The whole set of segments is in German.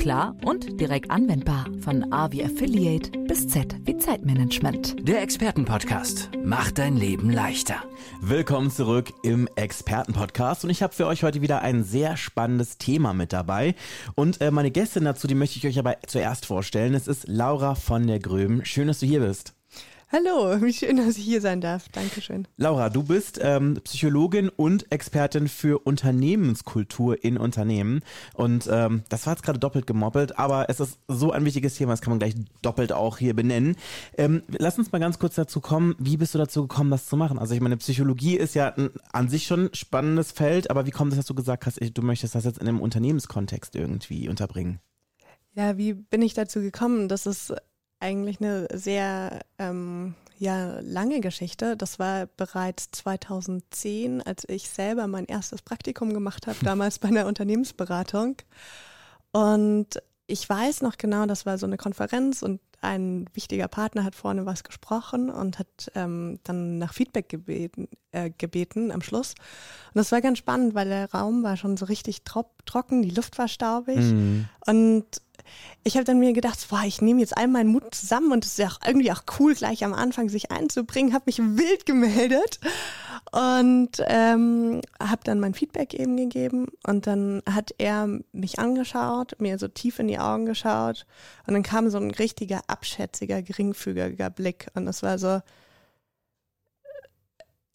klar und direkt anwendbar. Von A wie Affiliate bis Z wie Zeitmanagement. Der Expertenpodcast macht dein Leben leichter. Willkommen zurück im Expertenpodcast und ich habe für euch heute wieder ein sehr spannendes Thema mit dabei. Und äh, meine Gästin dazu, die möchte ich euch aber zuerst vorstellen. Es ist Laura von der Gröben. Schön, dass du hier bist. Hallo, wie schön, dass ich hier sein darf. Dankeschön. Laura, du bist ähm, Psychologin und Expertin für Unternehmenskultur in Unternehmen. Und ähm, das war jetzt gerade doppelt gemoppelt, aber es ist so ein wichtiges Thema, das kann man gleich doppelt auch hier benennen. Ähm, lass uns mal ganz kurz dazu kommen, wie bist du dazu gekommen, das zu machen? Also ich meine, Psychologie ist ja ein, an sich schon ein spannendes Feld, aber wie kommt es, dass du gesagt hast, du möchtest das jetzt in einem Unternehmenskontext irgendwie unterbringen? Ja, wie bin ich dazu gekommen? Das ist eigentlich eine sehr ähm, ja, lange Geschichte. Das war bereits 2010, als ich selber mein erstes Praktikum gemacht habe, damals bei einer Unternehmensberatung. Und ich weiß noch genau, das war so eine Konferenz und ein wichtiger Partner hat vorne was gesprochen und hat ähm, dann nach Feedback gebeten, äh, gebeten am Schluss. Und das war ganz spannend, weil der Raum war schon so richtig trocken, die Luft war staubig. Mhm. Und ich habe dann mir gedacht, boah, ich nehme jetzt all meinen Mut zusammen und es ist ja auch irgendwie auch cool, gleich am Anfang sich einzubringen, habe mich wild gemeldet und ähm, habe dann mein Feedback eben gegeben und dann hat er mich angeschaut, mir so tief in die Augen geschaut und dann kam so ein richtiger abschätziger, geringfügiger Blick und das war so,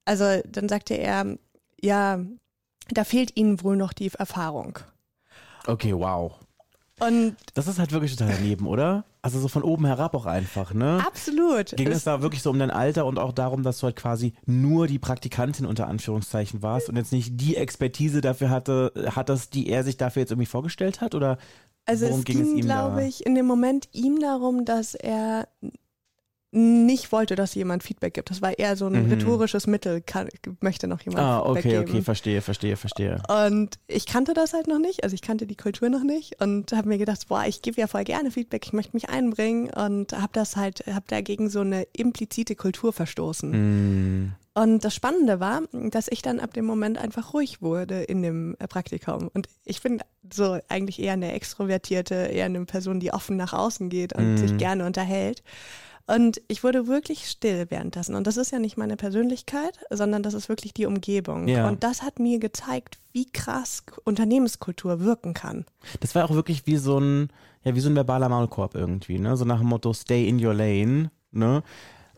also dann sagte er, ja, da fehlt Ihnen wohl noch die Erfahrung. Okay, wow. Und das ist halt wirklich total daneben, oder? Also so von oben herab auch einfach, ne? Absolut. Ging es, da wirklich so um dein Alter und auch darum, dass du halt quasi nur die Praktikantin unter Anführungszeichen warst und jetzt nicht die Expertise dafür hatte, hattest, die er sich dafür jetzt irgendwie vorgestellt hat? Oder also worum es ging, ging glaube ich, in dem Moment ihm darum, dass er nicht wollte, dass jemand Feedback gibt. Das war eher so ein mhm. rhetorisches Mittel, kann, möchte noch jemand ah, Feedback okay, geben. okay, okay, verstehe, verstehe, verstehe. Und ich kannte das halt noch nicht, also ich kannte die Kultur noch nicht und habe mir gedacht, boah, ich gebe ja voll gerne Feedback, ich möchte mich einbringen und habe das halt, habe dagegen so eine implizite Kultur verstoßen. Mhm. Und das Spannende war, dass ich dann ab dem Moment einfach ruhig wurde in dem Praktikum. Und ich bin so eigentlich eher eine extrovertierte, eher eine Person, die offen nach außen geht und mm. sich gerne unterhält. Und ich wurde wirklich still währenddessen. Und das ist ja nicht meine Persönlichkeit, sondern das ist wirklich die Umgebung. Ja. Und das hat mir gezeigt, wie krass Unternehmenskultur wirken kann. Das war auch wirklich wie so ein, ja, wie so ein verbaler Maulkorb irgendwie, ne? So nach dem Motto, stay in your lane, ne?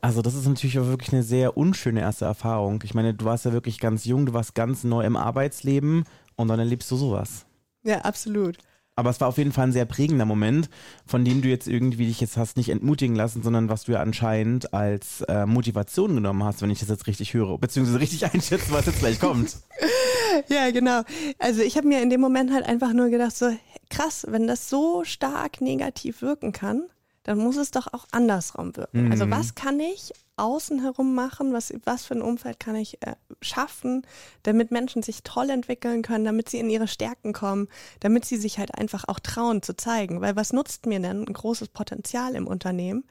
Also das ist natürlich auch wirklich eine sehr unschöne erste Erfahrung. Ich meine, du warst ja wirklich ganz jung, du warst ganz neu im Arbeitsleben und dann erlebst du sowas. Ja, absolut. Aber es war auf jeden Fall ein sehr prägender Moment, von dem du jetzt irgendwie dich jetzt hast nicht entmutigen lassen, sondern was du ja anscheinend als äh, Motivation genommen hast, wenn ich das jetzt richtig höre, beziehungsweise richtig einschätze, was jetzt gleich kommt. ja, genau. Also ich habe mir in dem Moment halt einfach nur gedacht, so krass, wenn das so stark negativ wirken kann, dann muss es doch auch andersrum wirken. Also mhm. Also was kann ich außen herum machen? Was, was für ein Umfeld kann ich äh, schaffen, damit Menschen sich toll entwickeln können, damit sie in ihre Stärken kommen, damit sie sich halt einfach auch trauen zu zeigen? Weil was nutzt mir denn ein großes Potenzial im Unternehmen,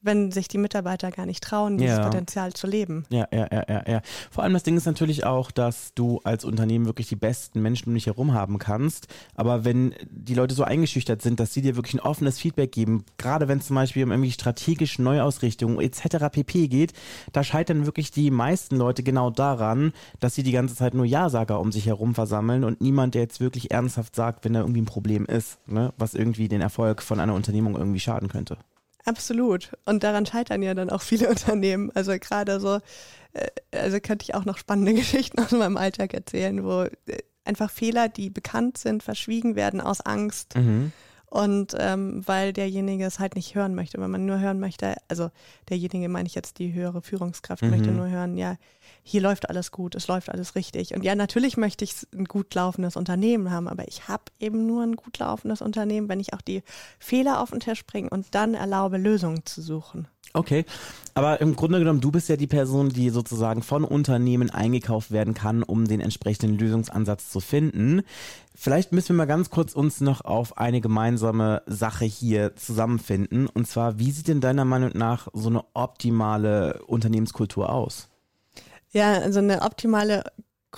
wenn sich die Mitarbeiter gar nicht trauen, dieses ja. Potenzial zu leben? Ja, ja, ja, ja, ja. Vor allem das Ding ist natürlich auch, dass du als Unternehmen wirklich die besten Menschen um dich herum haben kannst. Aber wenn die Leute so eingeschüchtert sind, dass sie dir wirklich ein offenes Feedback geben, gerade wenn es zum Beispiel um irgendwie strategische Neuausrichtungen etc. pp geht, da scheitern wirklich die meisten Leute genau daran, dass sie die ganze Zeit nur Ja-Sager um sich herum versammeln und niemand, der jetzt wirklich ernsthaft sagt, wenn da irgendwie ein Problem ist, ne, was irgendwie den Erfolg von einer Unternehmung irgendwie schaden könnte. Absolut. Und daran scheitern ja dann auch viele Unternehmen. Also gerade so, äh, also könnte ich auch noch spannende Geschichten aus meinem Alltag erzählen, wo äh, einfach Fehler, die bekannt sind, verschwiegen werden aus Angst. Mhm. Und ähm, weil derjenige es halt nicht hören möchte, wenn man nur hören möchte, also derjenige meine ich jetzt die höhere Führungskraft, mhm. möchte nur hören, ja, hier läuft alles gut, es läuft alles richtig. Und ja, natürlich möchte ich ein gut laufendes Unternehmen haben, aber ich habe eben nur ein gut laufendes Unternehmen, wenn ich auch die Fehler auf den Tisch bringe und dann erlaube, Lösungen zu suchen. Okay, aber im Grunde genommen, du bist ja die Person, die sozusagen von Unternehmen eingekauft werden kann, um den entsprechenden Lösungsansatz zu finden. Vielleicht müssen wir mal ganz kurz uns noch auf eine gemeinsame Sache hier zusammenfinden. Und zwar, wie sieht denn deiner Meinung nach so eine optimale Unternehmenskultur aus? Ja, also eine optimale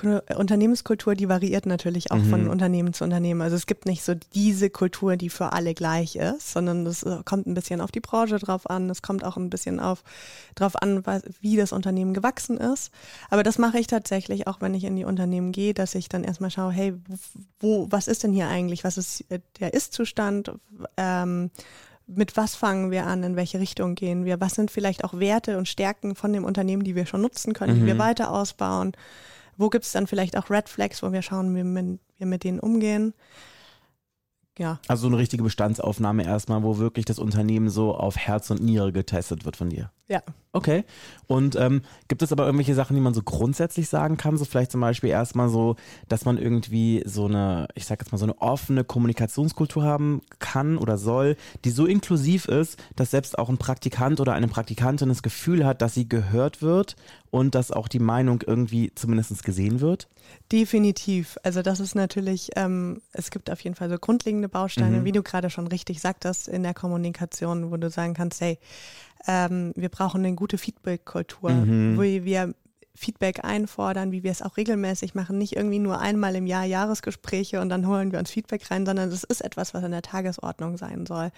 Unternehmenskultur, die variiert natürlich auch mhm. von Unternehmen zu Unternehmen. Also es gibt nicht so diese Kultur, die für alle gleich ist, sondern es äh, kommt ein bisschen auf die Branche drauf an. Es kommt auch ein bisschen auf drauf an, was, wie das Unternehmen gewachsen ist. Aber das mache ich tatsächlich auch, wenn ich in die Unternehmen gehe, dass ich dann erstmal schaue, hey, wo, was ist denn hier eigentlich? Was ist äh, der Ist-Zustand? Ähm, mit was fangen wir an, in welche Richtung gehen wir, was sind vielleicht auch Werte und Stärken von dem Unternehmen, die wir schon nutzen können, mhm. die wir mhm. weiter ausbauen. Wo gibt es dann vielleicht auch Red Flags, wo wir schauen, wie wir mit denen umgehen? Ja. Also eine richtige Bestandsaufnahme erstmal, wo wirklich das Unternehmen so auf Herz und Niere getestet wird von dir. Ja. Okay. Und ähm, gibt es aber irgendwelche Sachen, die man so grundsätzlich sagen kann? So vielleicht zum Beispiel erstmal so, dass man irgendwie so eine, ich sag jetzt mal, so eine offene Kommunikationskultur haben kann oder soll, die so inklusiv ist, dass selbst auch ein Praktikant oder eine Praktikantin das Gefühl hat, dass sie gehört wird und dass auch die Meinung irgendwie zumindest gesehen wird? Definitiv. Also das ist natürlich, ähm, es gibt auf jeden Fall so grundlegende Bausteine, mhm. wie du gerade schon richtig sagtest, in der Kommunikation, wo du sagen kannst, hey, ähm, wir brauchen eine gute Feedback-Kultur, mhm. wo wir Feedback einfordern, wie wir es auch regelmäßig machen. Nicht irgendwie nur einmal im Jahr Jahresgespräche und dann holen wir uns Feedback rein, sondern das ist etwas, was in der Tagesordnung sein soll.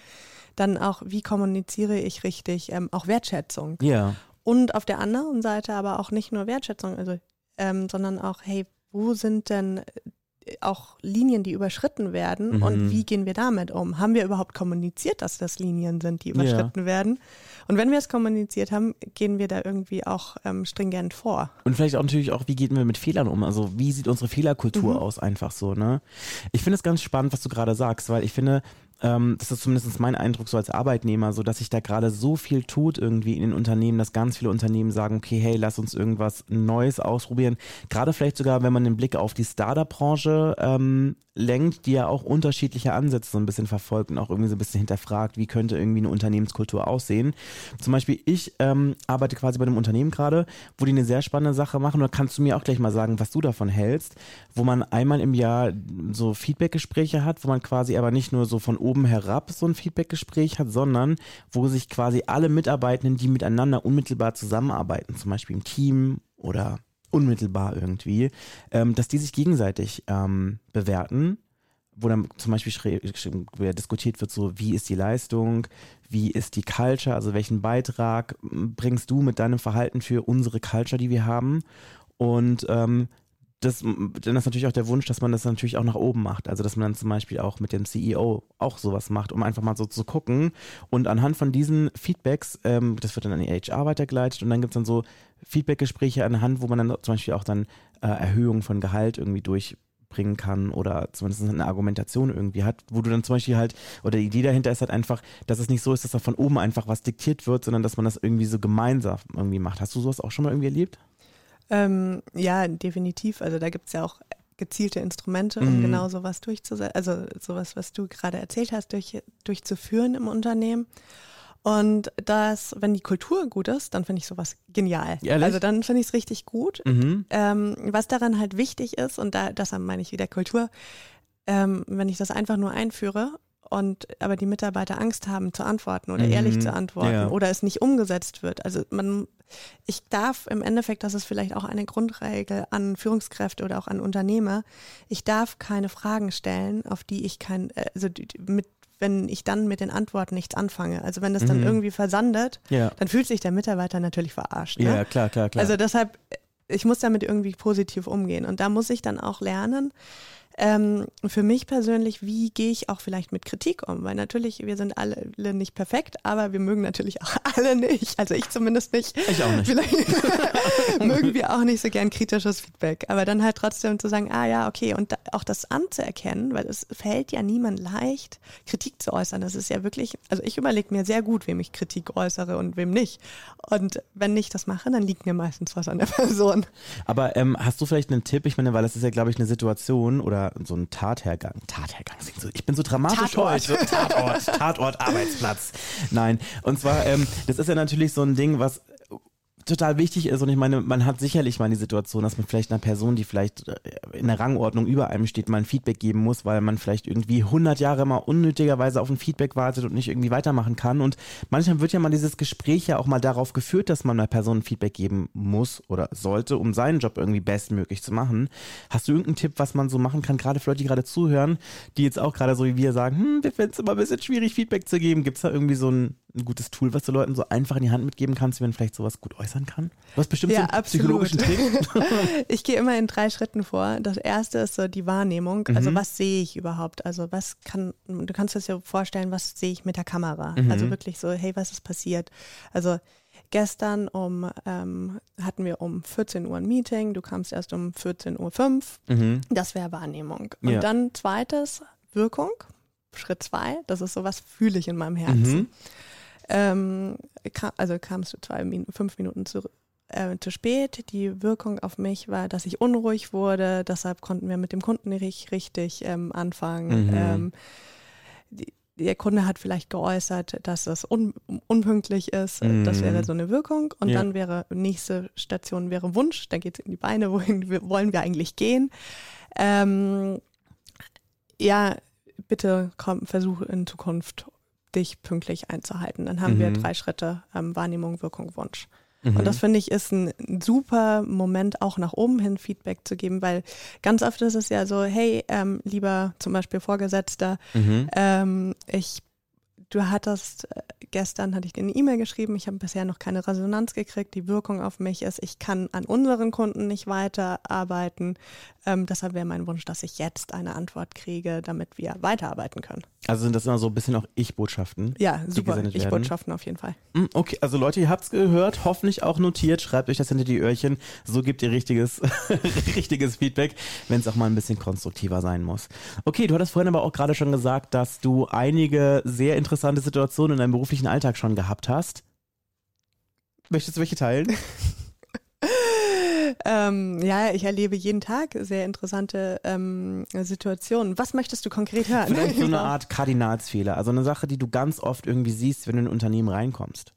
Dann auch, wie kommuniziere ich richtig, ähm, auch Wertschätzung. Ja. Und auf der anderen Seite aber auch nicht nur Wertschätzung, also, ähm, sondern auch, hey, wo sind denn auch Linien, die überschritten werden mhm. und wie gehen wir damit um? Haben wir überhaupt kommuniziert, dass das Linien sind, die überschritten ja. werden? Und wenn wir es kommuniziert haben, gehen wir da irgendwie auch ähm, stringent vor. Und vielleicht auch natürlich auch, wie gehen wir mit Fehlern um? Also wie sieht unsere Fehlerkultur mhm. aus einfach so, ne? Ich finde es ganz spannend, was du gerade sagst, weil ich finde, ähm, das ist zumindest mein Eindruck so als Arbeitnehmer, so dass sich da gerade so viel tut irgendwie in den Unternehmen, dass ganz viele Unternehmen sagen, okay, hey, lass uns irgendwas Neues ausprobieren. Gerade vielleicht sogar, wenn man den Blick auf die Startup-Branche ähm, lenkt, die ja auch unterschiedliche Ansätze so ein bisschen verfolgt und auch irgendwie so ein bisschen hinterfragt, wie könnte irgendwie eine Unternehmenskultur aussehen. Zum Beispiel, ich ähm, arbeite quasi bei einem Unternehmen gerade, wo die eine sehr spannende Sache machen. Und da kannst du mir auch gleich mal sagen, was du davon hältst, wo man einmal im Jahr so Feedbackgespräche hat, wo man quasi aber nicht nur so von oben herab so ein Feedbackgespräch hat, sondern wo sich quasi alle Mitarbeitenden, die miteinander unmittelbar zusammenarbeiten, zum Beispiel im Team oder unmittelbar irgendwie, ähm, dass die sich gegenseitig ähm, bewerten, wo dann zum Beispiel diskutiert wird, so wie ist die Leistung, wie ist die Culture, also welchen Beitrag bringst du mit deinem Verhalten für unsere Culture, die wir haben? Und ähm, das, dann ist natürlich auch der Wunsch, dass man das natürlich auch nach oben macht. Also, dass man dann zum Beispiel auch mit dem CEO auch sowas macht, um einfach mal so zu gucken. Und anhand von diesen Feedbacks, ähm, das wird dann an die HR weitergeleitet und dann gibt es dann so Feedbackgespräche anhand, wo man dann zum Beispiel auch dann äh, Erhöhungen von Gehalt irgendwie durchbringen kann oder zumindest eine Argumentation irgendwie hat, wo du dann zum Beispiel halt, oder die Idee dahinter ist halt einfach, dass es nicht so ist, dass da von oben einfach was diktiert wird, sondern dass man das irgendwie so gemeinsam irgendwie macht. Hast du sowas auch schon mal irgendwie erlebt? Ähm, ja, definitiv. Also da gibt es ja auch gezielte Instrumente, um mhm. genau sowas durchzusetzen, also sowas, was du gerade erzählt hast, durch, durchzuführen im Unternehmen. Und das, wenn die Kultur gut ist, dann finde ich sowas genial. Ehrlich? Also dann finde ich es richtig gut. Mhm. Ähm, was daran halt wichtig ist, und da, das meine ich wieder Kultur, ähm, wenn ich das einfach nur einführe und aber die Mitarbeiter Angst haben zu antworten oder mhm. ehrlich zu antworten ja. oder es nicht umgesetzt wird. Also man ich darf im Endeffekt, das ist vielleicht auch eine Grundregel an Führungskräfte oder auch an Unternehmer, ich darf keine Fragen stellen, auf die ich kein, äh, also mit wenn ich dann mit den Antworten nichts anfange. Also wenn das dann mhm. irgendwie versandet, ja. dann fühlt sich der Mitarbeiter natürlich verarscht. Ne? Ja, klar, klar, klar. Also deshalb, ich muss damit irgendwie positiv umgehen. Und da muss ich dann auch lernen, ähm, für mich persönlich, wie gehe ich auch vielleicht mit Kritik um? Weil natürlich, wir sind alle nicht perfekt, aber wir mögen natürlich auch alle nicht. Also ich zumindest nicht. Ich auch nicht. Vielleicht mögen wir auch nicht so gern kritisches Feedback. Aber dann halt trotzdem zu sagen, ah ja, okay, und da, auch das anzuerkennen, weil es fällt ja niemand leicht, Kritik zu äußern. Das ist ja wirklich, also ich überlege mir sehr gut, wem ich Kritik äußere und wem nicht. Und wenn ich das mache, dann liegt mir meistens was an der Person. Aber ähm, hast du vielleicht einen Tipp? Ich meine, weil das ist ja, glaube ich, eine Situation oder ja so ein Tathergang. Tathergang, ich bin so dramatisch Tatort. heute. Tatort, Tatort, Arbeitsplatz. Nein, und zwar, ähm, das ist ja natürlich so ein Ding, was total wichtig ist und ich meine, man hat sicherlich mal die Situation, dass man vielleicht einer Person, die vielleicht äh, in der Rangordnung über einem steht, mal ein Feedback geben muss, weil man vielleicht irgendwie 100 Jahre mal unnötigerweise auf ein Feedback wartet und nicht irgendwie weitermachen kann und manchmal wird ja mal dieses Gespräch ja auch mal darauf geführt, dass man einer Person ein Feedback geben muss oder sollte, um seinen Job irgendwie bestmöglich zu machen. Hast du irgendeinen Tipp, was man so machen kann, gerade für Leute, die gerade zuhören, die jetzt auch gerade so wie wir sagen, hm, wir finden es immer ein bisschen schwierig, Feedback zu geben. Gibt es da irgendwie so ein, ein gutes Tool, was du Leuten so einfach in die Hand mitgeben kannst, wie man vielleicht sowas gut äußern kann? Hast bestimmt Ja, so einen psychologischen Trick. Ich gehe immer in drei Schritten vor. Das erste ist so die Wahrnehmung. Also Mhm. was sehe ich überhaupt? Also was kann, du kannst dir das ja vorstellen, was sehe ich mit der Kamera? Mhm. Also wirklich so, hey, was ist passiert? Also gestern um, ähm, hatten wir um 14 Uhr ein Meeting, du kamst erst um 14.05 Uhr. Mhm. Das wäre Wahrnehmung. Und Ja. dann zweites, Wirkung. Schritt zwei, das ist so, was fühle ich in meinem Herzen. Mhm. Ähm, ka also kamst du zwei Min fünf Minuten zu, äh, zu spät. Die Wirkung auf mich war, dass ich unruhig wurde. Deshalb konnten wir mit dem Kunden nicht richtig ähm, anfangen. Mhm. Ähm, die, der Kunde hat vielleicht geäußert, dass es un unpünktlich ist. Mhm. Das wäre so eine Wirkung. Und Ja. dann wäre nächste Station wäre Wunsch. Dann geht es in die Beine. Wohin wir, wollen wir eigentlich gehen? Ähm, ja, bitte komm, versuche in Zukunft dich pünktlich einzuhalten. Dann haben wir Mhm. drei Schritte ähm, Wahrnehmung, Wirkung, Wunsch. Mhm. Und das finde ich ist ein super Moment, auch nach oben hin Feedback zu geben, weil ganz oft ist es ja so, hey, ähm, lieber zum Beispiel Vorgesetzter, Mhm. ähm, ich, du hattest, äh, gestern hatte ich dir eine E-Mail geschrieben, ich habe bisher noch keine Resonanz gekriegt, die Wirkung auf mich ist, ich kann an unseren Kunden nicht weiterarbeiten, ähm, deshalb wäre mein Wunsch, dass ich jetzt eine Antwort kriege, damit wir weiterarbeiten können. Also sind das immer so ein bisschen auch Ich-Botschaften? Ja, super, gesendet ich werden. Botschaften auf jeden Fall. Hm, Okay, also Leute, ihr habt's gehört, hoffentlich auch notiert, schreibt euch das hinter die Öhrchen, so gebt ihr richtiges, richtiges Feedback, wenn es auch mal ein bisschen konstruktiver sein muss. Okay, du hattest vorhin aber auch gerade schon gesagt, dass du einige sehr interessante Situationen in deinem beruflichen Alltag schon gehabt hast. Möchtest du welche teilen? Ähm, ja, ich erlebe jeden Tag sehr interessante ähm, Situationen. Was möchtest du konkret hören? Vielleicht so eine Art Kardinalsfehler, also eine Sache, die du ganz oft irgendwie siehst, wenn du in ein Unternehmen reinkommst.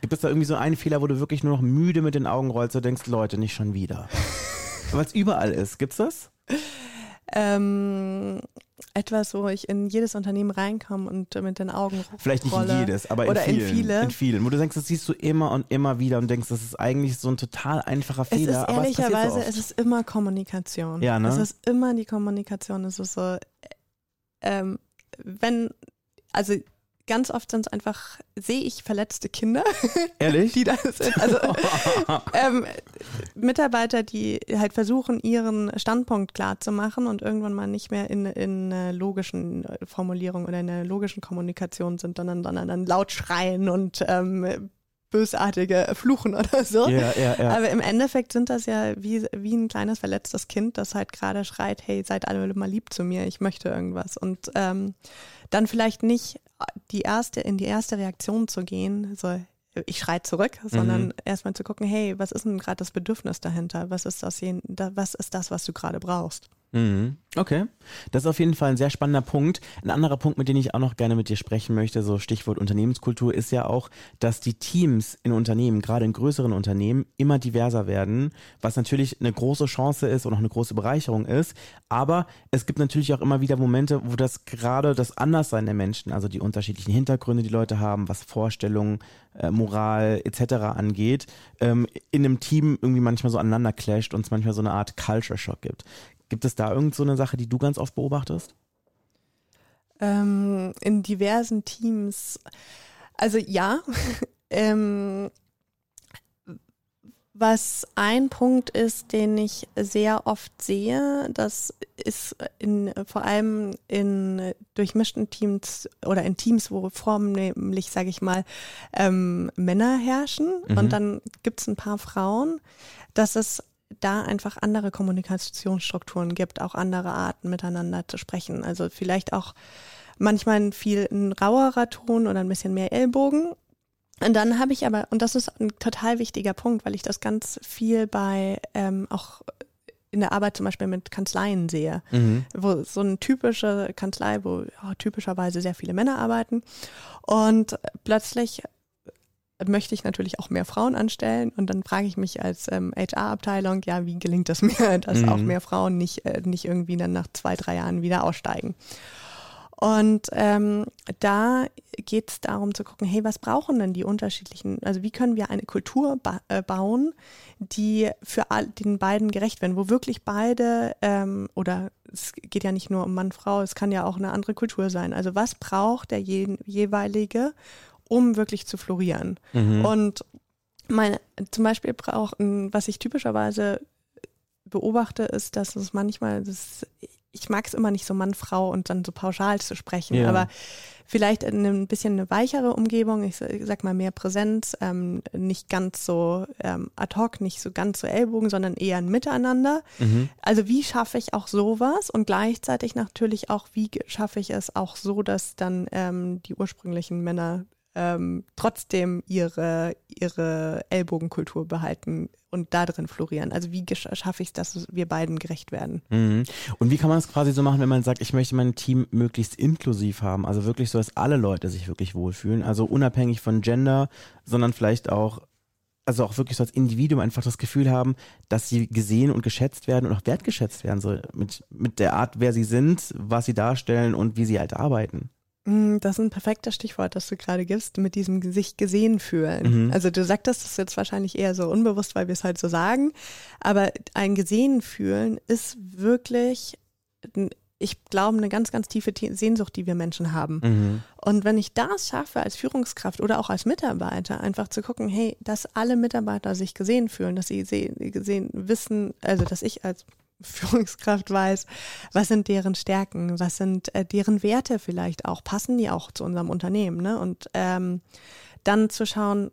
Gibt es da irgendwie so einen Fehler, wo du wirklich nur noch müde mit den Augen rollst und denkst, Leute, nicht schon wieder? Weil es überall ist. Gibt's das? Ähm, etwas, wo ich in jedes Unternehmen reinkomme und mit den Augen Vielleicht nicht rolle. in jedes, aber Oder in in vielen. viele. In vielen. Wo du denkst, das siehst du immer und immer wieder und denkst, das ist eigentlich so ein total einfacher Es Fehler. ist aber es passiert so ehrlicherweise, es ist immer Kommunikation. Ja, ne? Es ist immer die Kommunikation. Es ist so, ähm, wenn, also ganz oft sind es einfach, sehe ich verletzte Kinder, Ehrlich? die da sind. Also ähm, Mitarbeiter, die halt versuchen, ihren Standpunkt klar zu machen und irgendwann mal nicht mehr in, in einer logischen Formulierung oder in einer logischen Kommunikation sind, sondern, sondern dann laut schreien und ähm, bösartige Fluchen oder so. ja, ja, ja. Aber im Endeffekt sind das ja wie, wie ein kleines verletztes Kind, das halt gerade schreit, hey, seid alle mal lieb zu mir, ich möchte irgendwas. Und ähm, dann vielleicht nicht die erste, in die erste Reaktion zu gehen, so ich schrei zurück, sondern Mhm. erstmal zu gucken, hey, was ist denn gerade das Bedürfnis dahinter? Was ist das, was ist das, was du gerade brauchst? Mhm. Okay, das ist auf jeden Fall ein sehr spannender Punkt. Ein anderer Punkt, mit dem ich auch noch gerne mit dir sprechen möchte, so Stichwort Unternehmenskultur, ist ja auch, dass die Teams in Unternehmen, gerade in größeren Unternehmen, immer diverser werden, was natürlich eine große Chance ist und auch eine große Bereicherung ist. Aber es gibt natürlich auch immer wieder Momente, wo das gerade das Anderssein der Menschen, also die unterschiedlichen Hintergründe, die Leute haben, was Vorstellungen, äh, Moral etc. angeht, ähm, in einem Team irgendwie manchmal so aneinander clasht und es manchmal so eine Art Culture Shock gibt. Gibt es da irgend so eine Sache, die du ganz oft beobachtest? Ähm, in diversen Teams. Also ja, ähm, was ein Punkt ist, den ich sehr oft sehe, das ist in, vor allem in durchmischten Teams oder in Teams, wo vornehmlich, sage ich mal, ähm, Männer herrschen Mhm. und dann gibt es ein paar Frauen, dass es da einfach andere Kommunikationsstrukturen gibt, auch andere Arten miteinander zu sprechen. Also vielleicht auch manchmal ein viel ein rauerer Ton oder ein bisschen mehr Ellbogen. Und dann habe ich aber, und das ist ein total wichtiger Punkt, weil ich das ganz viel bei ähm, auch in der Arbeit zum Beispiel mit Kanzleien sehe, Mhm. wo so eine typische Kanzlei, wo ja, typischerweise sehr viele Männer arbeiten und plötzlich möchte ich natürlich auch mehr Frauen anstellen und dann frage ich mich als ähm, HR-Abteilung, ja, wie gelingt es mir, dass Mhm. auch mehr Frauen nicht, äh, nicht irgendwie dann nach zwei, drei Jahren wieder aussteigen. Und ähm, da geht es darum zu gucken, hey, was brauchen denn die unterschiedlichen, also wie können wir eine Kultur ba äh, bauen, die für all, den beiden gerecht werden, wo wirklich beide, ähm, oder es geht ja nicht nur um Mann, Frau, es kann ja auch eine andere Kultur sein. Also was braucht der je jeweilige, um wirklich zu florieren? Mhm. Und meine, zum Beispiel brauchen, was ich typischerweise beobachte, ist, dass es manchmal, das, ich mag es immer nicht so Mann, Frau und dann so pauschal zu sprechen, Ja. aber vielleicht in ein bisschen eine weichere Umgebung, ich sag mal mehr Präsenz, ähm, nicht ganz so ähm, ad hoc, nicht so ganz so Ellbogen, sondern eher ein Miteinander. Mhm. Also wie schaffe ich auch sowas und gleichzeitig natürlich auch, wie schaffe ich es auch so, dass dann ähm, die ursprünglichen Männer ähm, trotzdem ihre, ihre Ellbogenkultur behalten und da drin florieren. Also wie schaffe ich es, dass wir beiden gerecht werden? Mhm. Und wie kann man es quasi so machen, wenn man sagt, ich möchte mein Team möglichst inklusiv haben? Also wirklich so, dass alle Leute sich wirklich wohlfühlen. Also unabhängig von Gender, sondern vielleicht auch, also auch wirklich so als Individuum einfach das Gefühl haben, dass sie gesehen und geschätzt werden und auch wertgeschätzt werden. So mit, mit der Art, wer sie sind, was sie darstellen und wie sie halt arbeiten. Mm, Das ist ein perfektes Stichwort, das du gerade gibst, mit diesem sich gesehen fühlen. Mhm. Also du sagtest das jetzt wahrscheinlich eher so unbewusst, weil wir es halt so sagen, aber ein gesehen fühlen ist wirklich, ich glaube, eine ganz, ganz tiefe Sehnsucht, die wir Menschen haben. Mhm. Und wenn ich das schaffe als Führungskraft oder auch als Mitarbeiter, einfach zu gucken, hey, dass alle Mitarbeiter sich gesehen fühlen, dass sie sehen, gesehen wissen, also dass ich als Führungskraft weiß, was sind deren Stärken, was sind äh, deren Werte vielleicht auch, passen die auch zu unserem Unternehmen, ne? Und ähm, dann zu schauen,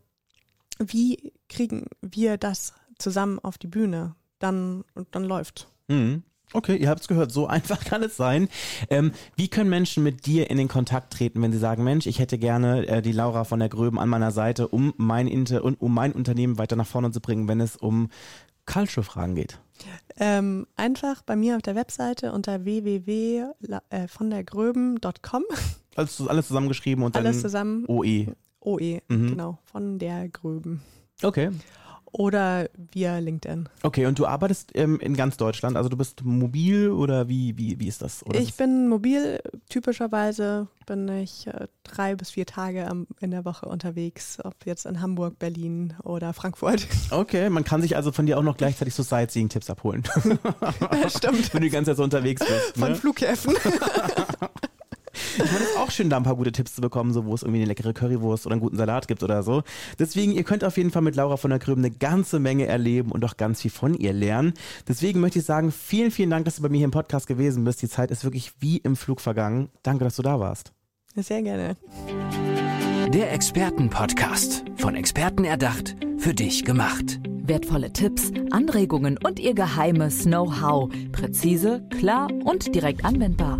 wie kriegen wir das zusammen auf die Bühne, dann dann läuft. Mhm. Okay, ihr habt es gehört, so einfach kann es sein. Ähm, wie können Menschen mit dir in den Kontakt treten, wenn sie sagen, Mensch, ich hätte gerne äh, die Laura von der Gröben an meiner Seite, um mein, Inter um mein Unternehmen weiter nach vorne zu bringen, wenn es um Culture-Fragen geht? Ähm, einfach bei mir auf der Webseite unter www.vondergröben.com Alles, alles zusammengeschrieben und alles dann zusammen OE. OE, Mhm. genau, von der Gröben. Okay. Oder via LinkedIn. Okay, und du arbeitest ähm, in ganz Deutschland, also du bist mobil oder wie, wie, wie ist das? Oder ich ist- bin mobil, typischerweise bin ich äh, drei bis vier Tage am, in der Woche unterwegs, ob jetzt in Hamburg, Berlin oder Frankfurt. Okay, man kann sich also von dir auch noch gleichzeitig so Sightseeing-Tipps abholen, Stimmt. wenn du die ganze Zeit so unterwegs bist. Von Ne? Flughäfen. Ich meine, es ist auch schön, da ein paar gute Tipps zu bekommen, so wo es irgendwie eine leckere Currywurst oder einen guten Salat gibt oder so. Deswegen, ihr könnt auf jeden Fall mit Laura von der Gröben eine ganze Menge erleben und auch ganz viel von ihr lernen. Deswegen möchte ich sagen, vielen, vielen Dank, dass du bei mir hier im Podcast gewesen bist. Die Zeit ist wirklich wie im Flug vergangen. Danke, dass du da warst. Sehr gerne. Der Expertenpodcast. Von Experten erdacht, für dich gemacht. Wertvolle Tipps, Anregungen und ihr geheimes Know-how. Präzise, klar und direkt anwendbar.